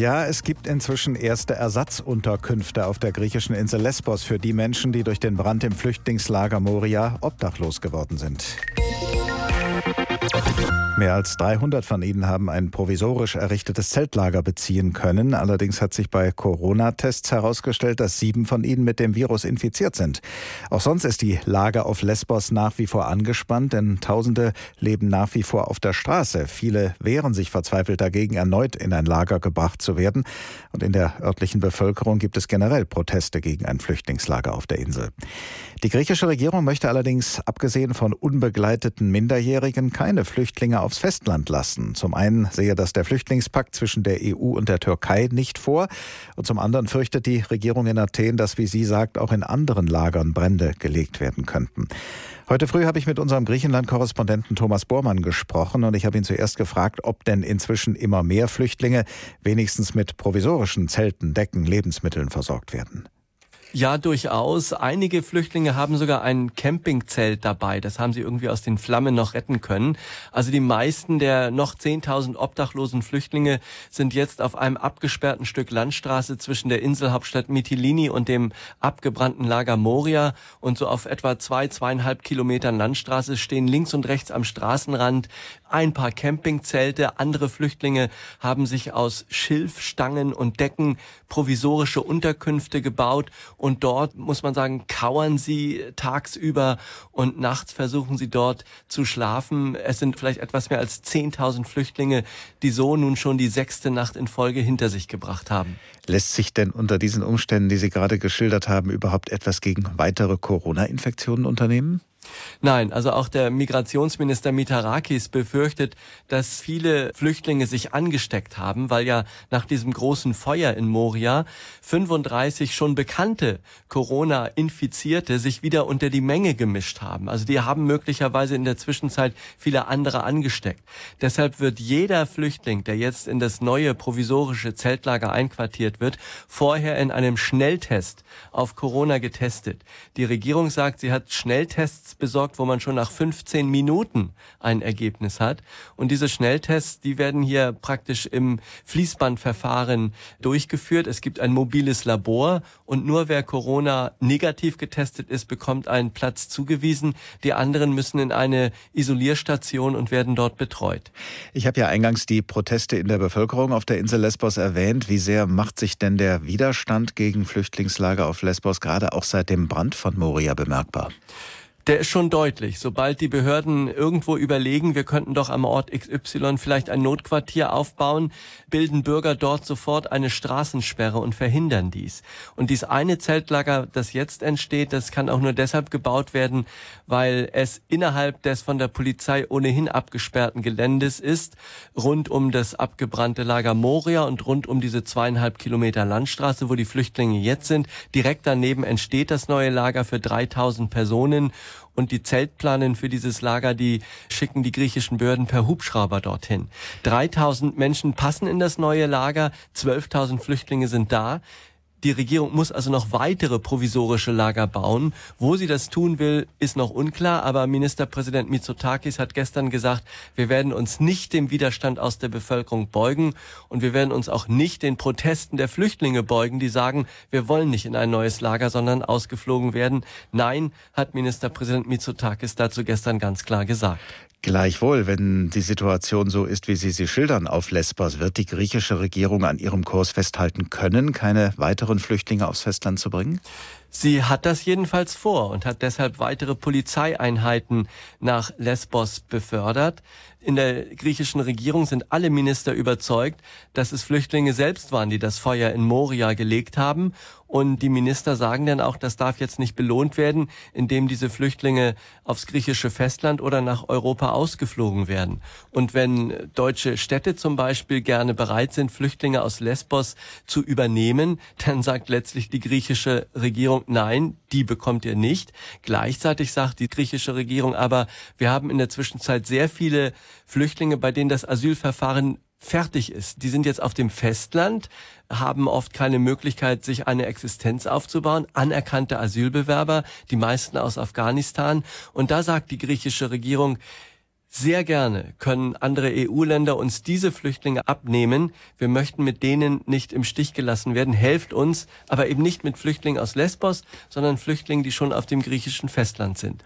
Ja, es gibt inzwischen erste Ersatzunterkünfte auf der griechischen Insel Lesbos für die Menschen, die durch den Brand im Flüchtlingslager Moria obdachlos geworden sind. Mehr als 300 von ihnen haben ein provisorisch errichtetes Zeltlager beziehen können. Allerdings hat sich bei Corona-Tests herausgestellt, dass sieben von ihnen mit dem Virus infiziert sind. Auch sonst ist die Lage auf Lesbos nach wie vor angespannt, denn Tausende leben nach wie vor auf der Straße. Viele wehren sich verzweifelt dagegen, erneut in ein Lager gebracht zu werden. Und in der örtlichen Bevölkerung gibt es generell Proteste gegen ein Flüchtlingslager auf der Insel. Die griechische Regierung möchte allerdings, abgesehen von unbegleiteten Minderjährigen, keine Flüchtlinge aufs Festland lassen. Zum einen sehe das der Flüchtlingspakt zwischen der EU und der Türkei nicht vor. Und zum anderen fürchtet die Regierung in Athen, dass, wie sie sagt, auch in anderen Lagern Brände gelegt werden könnten. Heute früh habe ich mit unserem Griechenland-Korrespondenten Thomas Bormann gesprochen und ich habe ihn zuerst gefragt, ob denn inzwischen immer mehr Flüchtlinge wenigstens mit provisorischen Zelten, Decken, Lebensmitteln versorgt werden. Ja, durchaus. Einige Flüchtlinge haben sogar ein Campingzelt dabei. Das haben sie irgendwie aus den Flammen noch retten können. Also die meisten der noch 10.000 obdachlosen Flüchtlinge sind jetzt auf einem abgesperrten Stück Landstraße zwischen der Inselhauptstadt Mytilini und dem abgebrannten Lager Moria. Und so auf etwa zwei, zweieinhalb Kilometern Landstraße stehen links und rechts am Straßenrand ein paar Campingzelte. Andere Flüchtlinge haben sich aus Schilfstangen und Decken provisorische Unterkünfte gebaut und dort, muss man sagen, kauern sie tagsüber und nachts versuchen sie dort zu schlafen. Es sind vielleicht etwas mehr als 10.000 Flüchtlinge, die so nun schon die sechste Nacht in Folge hinter sich gebracht haben. Lässt sich denn unter diesen Umständen, die Sie gerade geschildert haben, überhaupt etwas gegen weitere Corona-Infektionen unternehmen? Nein, also auch der Migrationsminister Mitarakis befürchtet, dass viele Flüchtlinge sich angesteckt haben, weil ja nach diesem großen Feuer in Moria 35 schon bekannte Corona-Infizierte sich wieder unter die Menge gemischt haben. Also die haben möglicherweise in der Zwischenzeit viele andere angesteckt. Deshalb wird jeder Flüchtling, der jetzt in das neue provisorische Zeltlager einquartiert wird, vorher in einem Schnelltest auf Corona getestet. Die Regierung sagt, sie hat Schnelltests besorgt, wo man schon nach 15 Minuten ein Ergebnis hat. Und diese Schnelltests, die werden hier praktisch im Fließbandverfahren durchgeführt. Es gibt ein mobiles Labor und nur wer Corona negativ getestet ist, bekommt einen Platz zugewiesen. Die anderen müssen in eine Isolierstation und werden dort betreut. Ich habe ja eingangs die Proteste in der Bevölkerung auf der Insel Lesbos erwähnt. Wie sehr macht sich denn der Widerstand gegen Flüchtlingslager auf Lesbos gerade auch seit dem Brand von Moria bemerkbar? Der ist schon deutlich. Sobald die Behörden irgendwo überlegen, wir könnten doch am Ort XY vielleicht ein Notquartier aufbauen, bilden Bürger dort sofort eine Straßensperre und verhindern dies. Und dies eine Zeltlager, das jetzt entsteht, das kann auch nur deshalb gebaut werden, weil es innerhalb des von der Polizei ohnehin abgesperrten Geländes ist, rund um das abgebrannte Lager Moria und rund um diese zweieinhalb Kilometer Landstraße, wo die Flüchtlinge jetzt sind. Direkt daneben entsteht das neue Lager für 3000 Personen und die Zeltplanen für dieses Lager, die schicken die griechischen Behörden per Hubschrauber dorthin. 3000 Menschen passen in das neue Lager, 12.000 Flüchtlinge sind da. Die Regierung muss also noch weitere provisorische Lager bauen. Wo sie das tun will, ist noch unklar, aber Ministerpräsident Mitsotakis hat gestern gesagt, wir werden uns nicht dem Widerstand aus der Bevölkerung beugen und wir werden uns auch nicht den Protesten der Flüchtlinge beugen, die sagen, wir wollen nicht in ein neues Lager, sondern ausgeflogen werden. Nein, hat Ministerpräsident Mitsotakis dazu gestern ganz klar gesagt. Gleichwohl, wenn die Situation so ist, wie Sie sie schildern auf Lesbos, wird die griechische Regierung an ihrem Kurs festhalten können, keine weiteren Flüchtlinge aufs Festland zu bringen? Sie hat das jedenfalls vor und hat deshalb weitere Polizeieinheiten nach Lesbos befördert. In der griechischen Regierung sind alle Minister überzeugt, dass es Flüchtlinge selbst waren, die das Feuer in Moria gelegt haben. Und die Minister sagen dann auch, das darf jetzt nicht belohnt werden, indem diese Flüchtlinge aufs griechische Festland oder nach Europa ausgeflogen werden. Und wenn deutsche Städte zum Beispiel gerne bereit sind, Flüchtlinge aus Lesbos zu übernehmen, dann sagt letztlich die griechische Regierung, nein, die bekommt ihr nicht. Gleichzeitig sagt die griechische Regierung aber, wir haben in der Zwischenzeit sehr viele Flüchtlinge, bei denen das Asylverfahren fertig ist. Die sind jetzt auf dem Festland, haben oft keine Möglichkeit, sich eine Existenz aufzubauen. Anerkannte Asylbewerber, die meisten aus Afghanistan. Und da sagt die griechische Regierung, Sehr gerne können andere EU-Länder uns diese Flüchtlinge abnehmen. Wir möchten mit denen nicht im Stich gelassen werden. Helft uns, aber eben nicht mit Flüchtlingen aus Lesbos, sondern Flüchtlingen, die schon auf dem griechischen Festland sind.